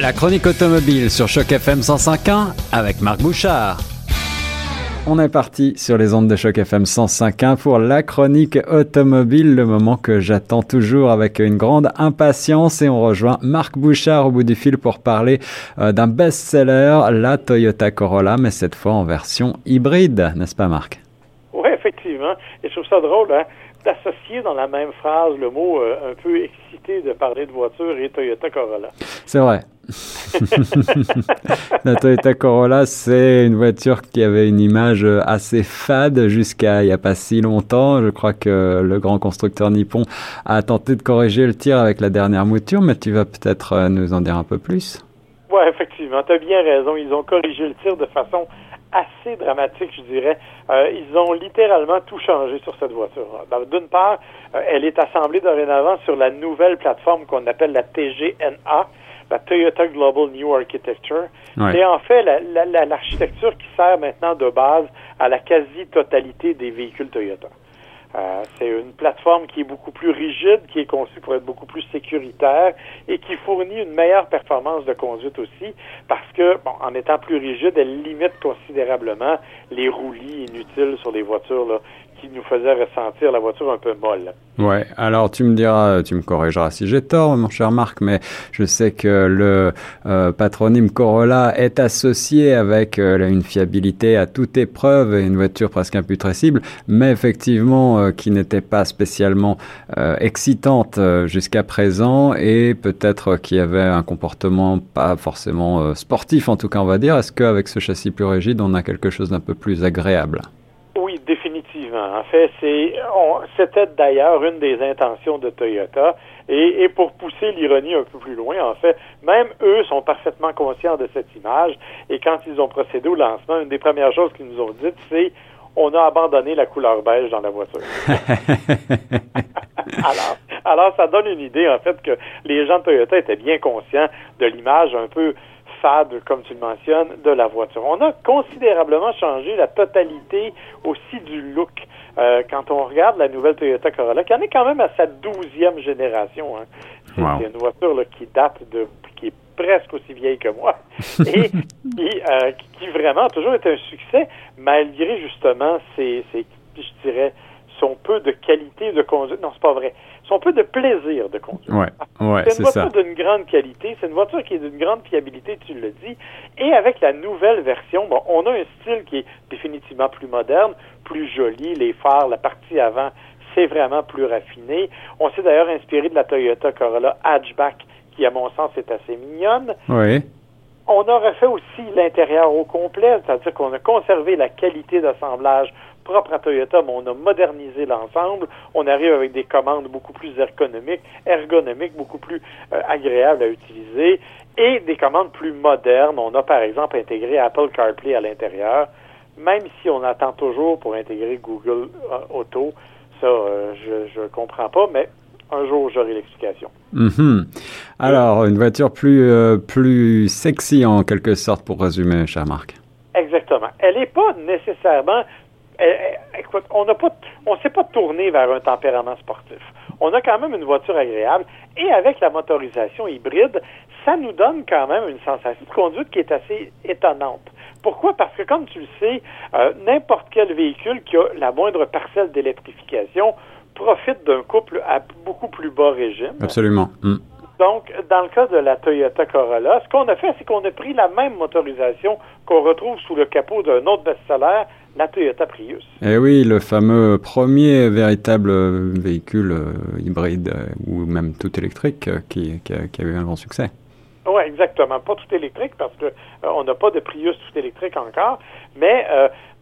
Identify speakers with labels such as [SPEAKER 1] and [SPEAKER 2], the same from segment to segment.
[SPEAKER 1] La chronique automobile sur Choc FM 105.1 avec Marc Bouchard. On est parti sur les ondes de Choc FM 105.1 pour la chronique automobile, le moment que j'attends toujours avec une grande impatience et on rejoint Marc Bouchard au bout du fil pour parler euh, d'un best-seller, la Toyota Corolla, mais cette fois en version hybride, n'est-ce pas Marc?
[SPEAKER 2] Oui, effectivement. Et je trouve ça drôle, hein, d'associer dans la même phrase le mot euh, un peu excité de parler de voiture et Toyota Corolla.
[SPEAKER 1] C'est vrai. la Toyota Corolla, c'est une voiture qui avait une image assez fade jusqu'à il n'y a pas si longtemps. Je crois que le grand constructeur nippon a tenté de corriger le tir avec la dernière mouture, mais tu vas peut-être euh, nous en dire un peu plus.
[SPEAKER 2] Oui, effectivement, tu as bien raison. Ils ont corrigé le tir de façon assez dramatique, je dirais. Euh, ils ont littéralement tout changé sur cette voiture. D'une part, euh, elle est assemblée dorénavant sur la nouvelle plateforme qu'on appelle la TGNA, la Toyota Global New Architecture. C'est en fait l'architecture qui sert maintenant de base à la quasi-totalité des véhicules Toyota. Euh, c'est une plateforme qui est beaucoup plus rigide, qui est conçue pour être beaucoup plus sécuritaire et qui fournit une meilleure performance de conduite aussi parce que, bon, en étant plus rigide, elle limite considérablement les roulis inutiles sur les voitures là, qui nous faisait ressentir la voiture un peu molle.
[SPEAKER 1] Ouais, alors tu me diras, tu me corrigeras si j'ai tort, mon cher Marc, mais je sais que le euh, patronyme Corolla est associé avec euh, une fiabilité à toute épreuve et une voiture presque imputrescible, mais effectivement euh, qui n'était pas spécialement excitante jusqu'à présent et peut-être qui avait un comportement pas forcément sportif en tout cas on va dire. Est-ce qu'avec ce châssis plus rigide on a quelque chose d'un peu plus agréable?
[SPEAKER 2] Oui, définitivement. En fait, c'est c'était d'ailleurs une des intentions de Toyota. Et, et pour pousser l'ironie un peu plus loin, en fait, même eux sont parfaitement conscients de cette image. Et quand ils ont procédé au lancement, une des premières choses qu'ils nous ont dites, c'est on a abandonné la couleur beige dans la voiture. alors, alors, ça donne une idée, en fait, que les gens de Toyota étaient bien conscients de l'image un peu fade, comme tu le mentionnes, de la voiture. On a considérablement changé la totalité aussi du look. Euh, quand on regarde la nouvelle Toyota Corolla, qui en est quand même à sa douzième génération. Hein. C'est une voiture qui date de qui est presque aussi vieille que moi et qui, euh, qui, vraiment a toujours été un succès malgré justement ses, ses je dirais son peu de qualité de conduite. Non, c'est pas vrai son peu de plaisir de conduire.
[SPEAKER 1] Ouais,
[SPEAKER 2] c'est une voiture d'une grande qualité, c'est une voiture qui est d'une grande fiabilité, tu le dis. Et avec la nouvelle version, bon, on a un style qui est définitivement plus moderne, plus joli, les phares, la partie avant, c'est vraiment plus raffiné. On s'est d'ailleurs inspiré de la Toyota Corolla hatchback, qui à mon sens est assez mignonne.
[SPEAKER 1] Oui.
[SPEAKER 2] On a refait aussi l'intérieur au complet, c'est-à-dire qu'on a conservé la qualité d'assemblage propre à Toyota, mais on a modernisé l'ensemble. On arrive avec des commandes beaucoup plus ergonomiques, ergonomiques beaucoup plus euh, agréables à utiliser et des commandes plus modernes. On a par exemple intégré Apple CarPlay à l'intérieur, même si on attend toujours pour intégrer Google euh, Auto. Ça, euh, je ne comprends pas, mais un jour, j'aurai l'explication.
[SPEAKER 1] Mhm. Alors, une voiture plus, plus sexy en quelque sorte, pour résumer, cher Marc.
[SPEAKER 2] Exactement. Elle n'est pas nécessairement écoute, on n'a pas, on s'est pas tourné vers un tempérament sportif. On a quand même une voiture agréable et avec la motorisation hybride, ça nous donne quand même une sensation de conduite qui est assez étonnante. Pourquoi? Parce que comme tu le sais, euh, n'importe quel véhicule qui a la moindre parcelle d'électrification profite d'un couple à beaucoup plus bas régime.
[SPEAKER 1] Absolument. Mm.
[SPEAKER 2] Donc, dans le cas de la Toyota Corolla, ce qu'on a fait, c'est qu'on a pris la même motorisation qu'on retrouve sous le capot d'un autre best-seller, la Toyota Prius.
[SPEAKER 1] Eh oui, le fameux premier véritable véhicule euh, hybride euh, ou même tout électrique euh, qui, qui, a, eu un grand succès.
[SPEAKER 2] Oui, exactement. Pas tout électrique parce que on n'a pas de Prius tout électrique encore, mais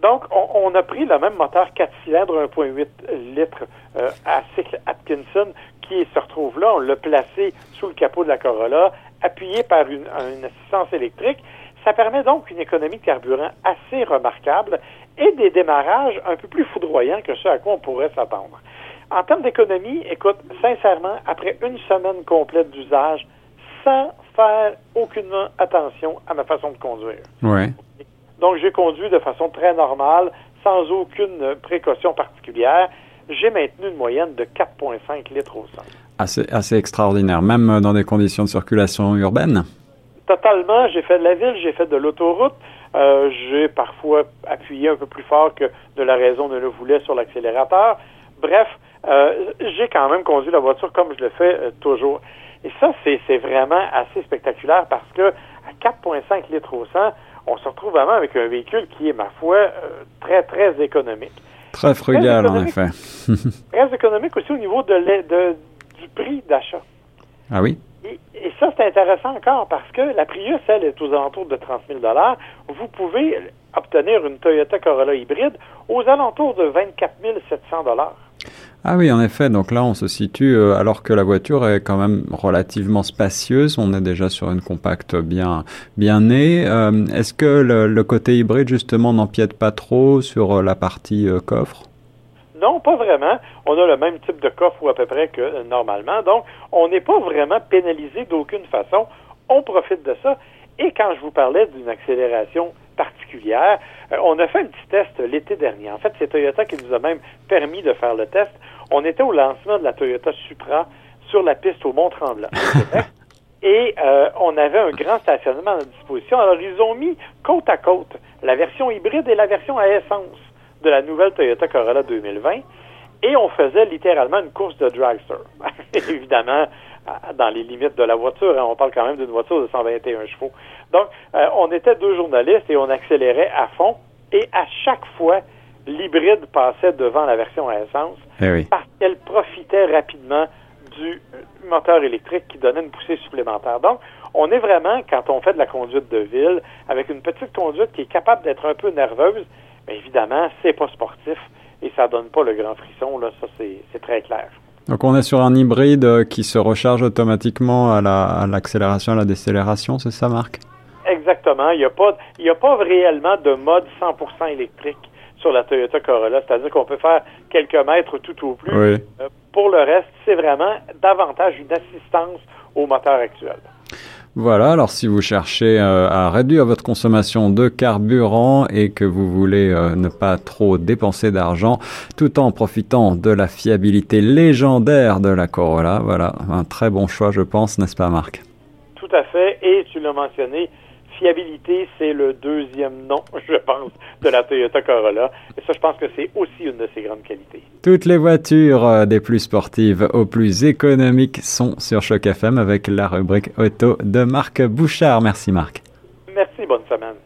[SPEAKER 2] donc on, a pris le même moteur 4 cylindres 1.8 litres à cycle Atkinson qui se retrouve là. On l'a placé sous le capot de la Corolla, appuyé par une, une assistance électrique. Ça permet donc une économie de carburant assez remarquable et des démarrages un peu plus foudroyants que ce à quoi on pourrait s'attendre. En termes d'économie, écoute, sincèrement, après une semaine complète d'usage, sans faire aucunement attention à ma façon de conduire.
[SPEAKER 1] Ouais.
[SPEAKER 2] Donc, j'ai conduit de façon très normale, sans aucune précaution particulière. J'ai maintenu une moyenne de 4,5 litres au 100.
[SPEAKER 1] Assez, assez extraordinaire, même dans des conditions de circulation urbaine?
[SPEAKER 2] totalement. J'ai fait de la ville, j'ai fait de l'autoroute. Euh, j'ai parfois appuyé un peu plus fort que de la raison ne le voulait sur l'accélérateur. Bref, euh, j'ai quand même conduit la voiture comme je le fais euh, toujours. Et ça, c'est vraiment assez spectaculaire parce que à 4,5 litres au 100, on se retrouve vraiment avec un véhicule qui est, ma foi, euh, très, très économique.
[SPEAKER 1] Très frugal, en effet.
[SPEAKER 2] très économique aussi au niveau de, de du prix d'achat.
[SPEAKER 1] Ah oui?
[SPEAKER 2] Et, et ça, c'est intéressant encore parce que la Prius, elle, est aux alentours de 30 000 Vous pouvez obtenir une Toyota Corolla hybride aux alentours de 24 700
[SPEAKER 1] ah oui, en effet. Donc là, on se situe, euh, alors que la voiture est quand même relativement spacieuse. On est déjà sur une compacte bien, bien née. Euh, est-ce que le, côté hybride, justement, n'empiète pas trop sur euh, la partie coffre?
[SPEAKER 2] Non, pas vraiment. On a le même type de coffre ou à peu près que normalement. Donc, on n'est pas vraiment pénalisé d'aucune façon. On profite de ça. Et quand je vous parlais d'une accélération particulière, on a fait un petit test l'été dernier. En fait, c'est Toyota qui nous a même permis de faire le test. On était au lancement de la Toyota Supra sur la piste au Mont-Tremblant. et euh, on avait un grand stationnement à disposition. Alors, ils ont mis côte à côte la version hybride et la version à essence de la nouvelle Toyota Corolla 2020. Et on faisait littéralement une course de dragster. Évidemment, dans les limites de la voiture. Hein, on parle quand même d'une voiture de 121 chevaux. Donc, euh, on était deux journalistes et on accélérait à fond. Et à chaque fois, l'hybride passait devant la version à essence
[SPEAKER 1] eh
[SPEAKER 2] parce qu'elle profitait rapidement du moteur électrique qui donnait une poussée supplémentaire. Donc, on est vraiment, quand on fait de la conduite de ville, avec une petite conduite qui est capable d'être un peu nerveuse, mais évidemment, c'est pas sportif et ça donne pas le grand frisson, là, ça c'est très clair.
[SPEAKER 1] Donc on est sur un hybride euh, qui se recharge automatiquement à l'accélération, à, la décélération, c'est ça Marc?
[SPEAKER 2] Exactement. Il n'y a, pas, il a pas réellement de mode 100% électrique sur la Toyota Corolla, c'est-à-dire qu'on peut faire quelques mètres tout au plus.
[SPEAKER 1] Oui.
[SPEAKER 2] Euh, pour le reste, c'est vraiment davantage une assistance au moteur actuel.
[SPEAKER 1] Voilà, alors si vous cherchez euh, à réduire votre consommation de carburant et que vous voulez euh, ne pas trop dépenser d'argent tout en profitant de la fiabilité légendaire de la Corolla, voilà, un très bon choix je pense, n'est-ce pas Marc?
[SPEAKER 2] Tout à fait, et tu l'as mentionné, fiabilité, c'est le deuxième nom, je pense, de la Toyota Corolla. Et ça, je pense que c'est aussi une de ses grandes qualités.
[SPEAKER 1] Toutes les voitures euh, des plus sportives aux plus économiques sont sur Choc FM avec la rubrique auto de Marc Bouchard. Merci Marc.
[SPEAKER 2] Merci, bonne semaine.